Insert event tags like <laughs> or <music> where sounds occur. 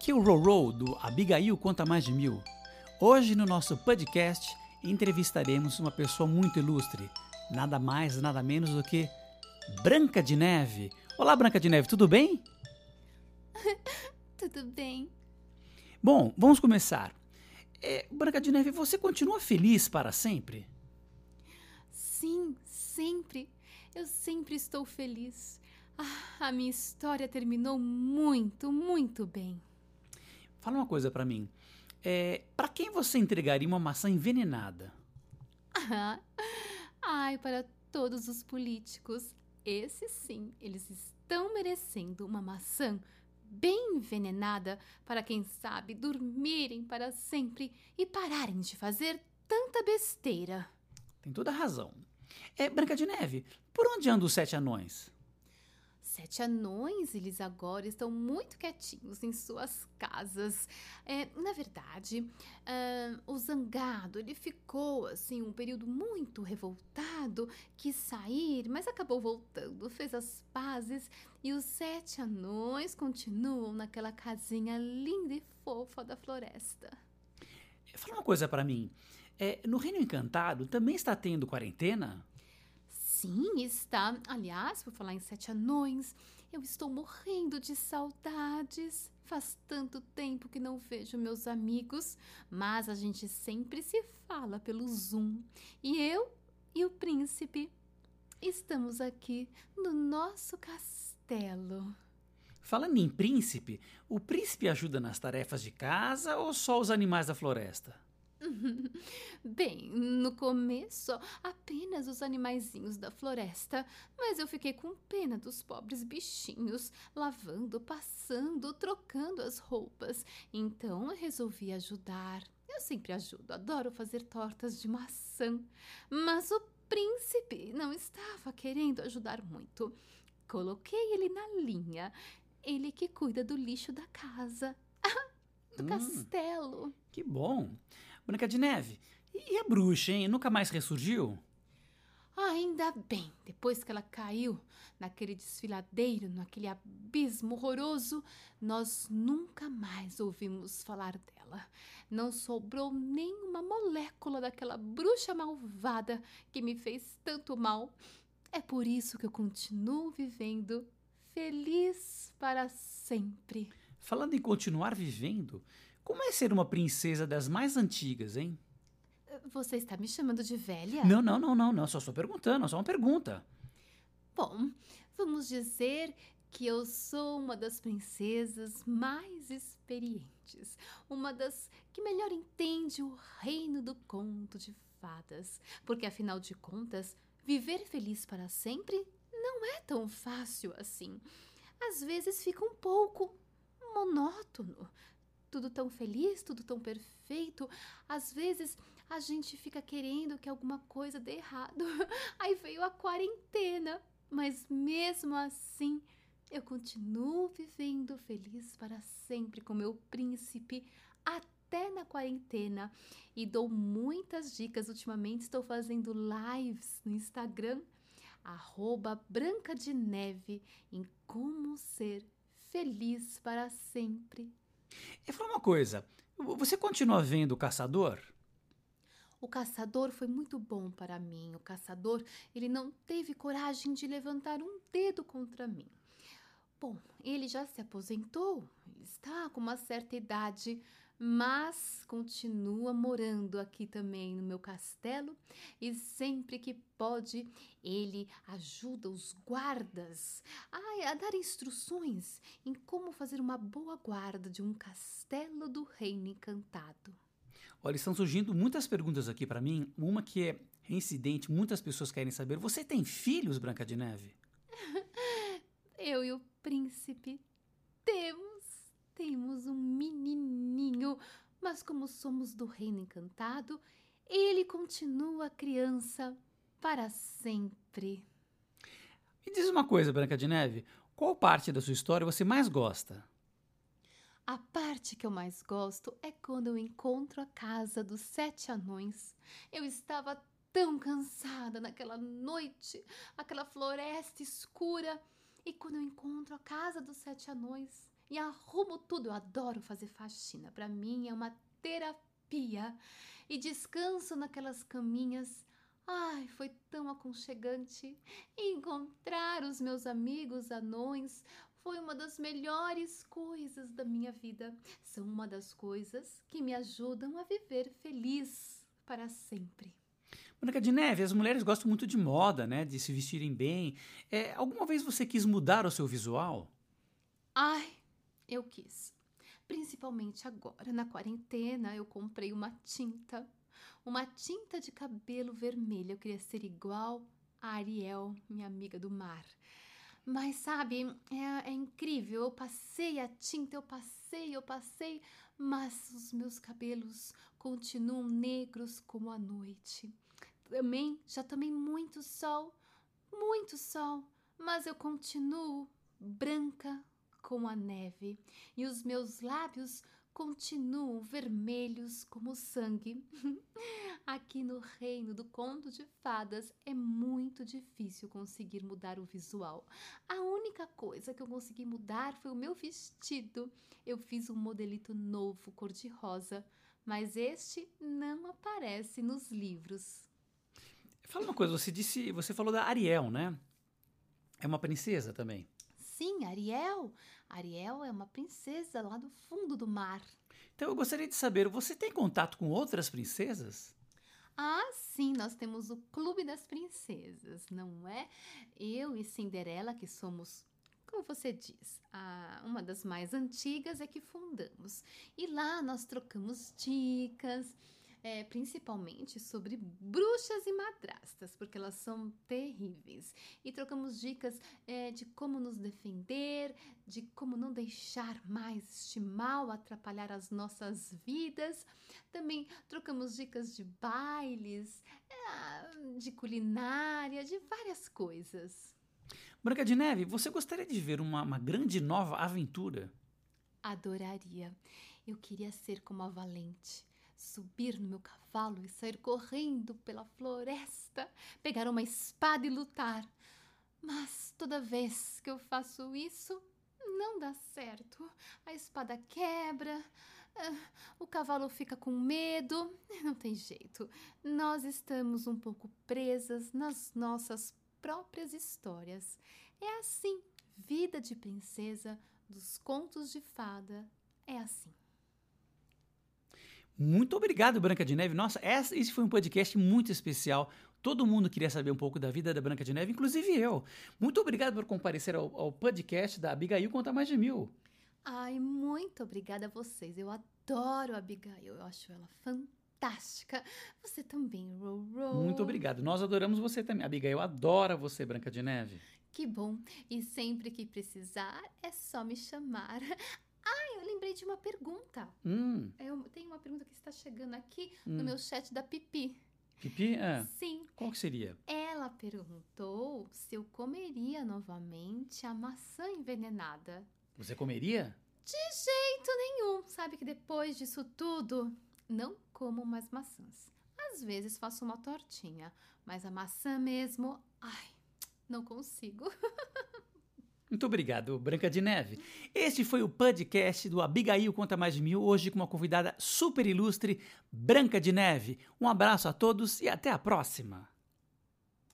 Aqui é o Rorô do Abigail Conta Mais de Mil. Hoje no nosso podcast entrevistaremos uma pessoa muito ilustre, nada mais, nada menos do que Branca de Neve. Olá, Branca de Neve, tudo bem? <laughs> tudo bem. Bom, vamos começar. É, Branca de Neve, você continua feliz para sempre? Sim, sempre. Eu sempre estou feliz. Ah, a minha história terminou muito, muito bem. Fala uma coisa para mim. É, para quem você entregaria uma maçã envenenada? <laughs> Ai, para todos os políticos. Esses sim, eles estão merecendo uma maçã bem envenenada para quem sabe dormirem para sempre e pararem de fazer tanta besteira. Tem toda a razão. É, Branca de Neve, por onde andam os sete anões? Sete anões, eles agora estão muito quietinhos em suas casas. É, na verdade, uh, o zangado ele ficou assim um período muito revoltado, quis sair, mas acabou voltando, fez as pazes e os sete anões continuam naquela casinha linda e fofa da floresta. Fala uma coisa para mim. É, no Reino Encantado também está tendo quarentena? Sim, está. Aliás, por falar em sete anões, eu estou morrendo de saudades. Faz tanto tempo que não vejo meus amigos, mas a gente sempre se fala pelo Zoom. E eu e o príncipe estamos aqui no nosso castelo. Falando em príncipe, o príncipe ajuda nas tarefas de casa ou só os animais da floresta? <laughs> Bem, no começo, apenas os animaizinhos da floresta, mas eu fiquei com pena dos pobres bichinhos, lavando, passando, trocando as roupas. Então eu resolvi ajudar. Eu sempre ajudo, adoro fazer tortas de maçã. Mas o príncipe não estava querendo ajudar muito. Coloquei ele na linha. Ele que cuida do lixo da casa. <laughs> do hum, castelo. Que bom. Branca de Neve, e a bruxa, hein? Nunca mais ressurgiu? Ainda bem, depois que ela caiu naquele desfiladeiro, naquele abismo horroroso, nós nunca mais ouvimos falar dela. Não sobrou nenhuma molécula daquela bruxa malvada que me fez tanto mal. É por isso que eu continuo vivendo feliz para sempre. Falando em continuar vivendo, como é ser uma princesa das mais antigas, hein? Você está me chamando de velha? Não, não, não, não, não. Só estou perguntando, só uma pergunta. Bom, vamos dizer que eu sou uma das princesas mais experientes, uma das que melhor entende o reino do conto de fadas, porque afinal de contas, viver feliz para sempre não é tão fácil assim. Às vezes fica um pouco monótono tudo tão feliz, tudo tão perfeito. Às vezes a gente fica querendo que alguma coisa dê errado. <laughs> Aí veio a quarentena, mas mesmo assim eu continuo vivendo feliz para sempre com meu príncipe até na quarentena e dou muitas dicas. Ultimamente estou fazendo lives no Instagram, arroba Branca de Neve, em como ser feliz para sempre. E fala uma coisa, você continua vendo o Caçador? O caçador foi muito bom para mim. O caçador, ele não teve coragem de levantar um dedo contra mim. Bom, ele já se aposentou, está com uma certa idade, mas continua morando aqui também no meu castelo e sempre que pode ele ajuda os guardas a, a dar instruções em como fazer uma boa guarda de um castelo do reino encantado. Olha, estão surgindo muitas perguntas aqui para mim. Uma que é incidente, muitas pessoas querem saber. Você tem filhos, Branca de Neve? <laughs> Eu e o príncipe temos temos um menininho, mas como somos do reino encantado, ele continua criança para sempre. Me diz uma coisa, Branca de Neve, qual parte da sua história você mais gosta? A parte que eu mais gosto é quando eu encontro a casa dos sete anões. Eu estava tão cansada naquela noite, aquela floresta escura, e quando eu encontro a casa dos sete anões, e arrumo tudo. Eu adoro fazer faxina. Para mim é uma terapia. E descanso naquelas caminhas. Ai, foi tão aconchegante. encontrar os meus amigos anões foi uma das melhores coisas da minha vida. São uma das coisas que me ajudam a viver feliz para sempre. Branca de Neve, as mulheres gostam muito de moda, né? De se vestirem bem. É, alguma vez você quis mudar o seu visual? Ai, eu quis. Principalmente agora, na quarentena, eu comprei uma tinta. Uma tinta de cabelo vermelho. Eu queria ser igual a Ariel, minha amiga do mar. Mas sabe, é, é, incrível. Eu passei a tinta, eu passei, eu passei, mas os meus cabelos continuam negros como a noite. Também já tomei muito sol, muito sol, mas eu continuo branca como a neve e os meus lábios continuam vermelhos como sangue. <laughs> Aqui no reino do conto de fadas é muito difícil conseguir mudar o visual. A única coisa que eu consegui mudar foi o meu vestido. Eu fiz um modelito novo cor-de-rosa, mas este não aparece nos livros. Fala uma coisa, você disse, você falou da Ariel, né? É uma princesa também. Sim, Ariel. Ariel é uma princesa lá do fundo do mar. Então eu gostaria de saber, você tem contato com outras princesas? Ah, sim, nós temos o Clube das Princesas, não é? Eu e Cinderela, que somos, como você diz, a, uma das mais antigas, é que fundamos. E lá nós trocamos dicas é, principalmente sobre bruxas e madrastas, porque elas são terríveis. E trocamos dicas é, de como nos defender, de como não deixar mais este mal atrapalhar as nossas vidas. Também trocamos dicas de bailes, é, de culinária, de várias coisas. Branca de Neve, você gostaria de ver uma, uma grande nova aventura? Adoraria. Eu queria ser como a Valente subir no meu cavalo e sair correndo pela floresta, pegar uma espada e lutar. Mas toda vez que eu faço isso, não dá certo. A espada quebra, ah, o cavalo fica com medo. Não tem jeito. Nós estamos um pouco presas nas nossas próprias histórias. É assim. Vida de princesa dos contos de fada é assim. Muito obrigado, Branca de Neve. Nossa, esse foi um podcast muito especial. Todo mundo queria saber um pouco da vida da Branca de Neve, inclusive eu. Muito obrigado por comparecer ao, ao podcast da Abigail Conta Mais de Mil. Ai, muito obrigada a vocês. Eu adoro a Abigail. Eu acho ela fantástica. Você também, Roro. Muito obrigado. Nós adoramos você também. Abigail adora você, Branca de Neve. Que bom. E sempre que precisar, é só me chamar. Lembrei de uma pergunta. Hum. Eu tenho uma pergunta que está chegando aqui hum. no meu chat da Pipi. Pipi? É. Sim. Qual que seria? Ela perguntou se eu comeria novamente a maçã envenenada. Você comeria? De jeito nenhum. Sabe que depois disso tudo, não como mais maçãs. Às vezes faço uma tortinha, mas a maçã mesmo, ai, não consigo. <laughs> Muito obrigado, Branca de Neve. Este foi o podcast do Abigail Conta Mais de Mil, hoje com uma convidada super ilustre, Branca de Neve. Um abraço a todos e até a próxima.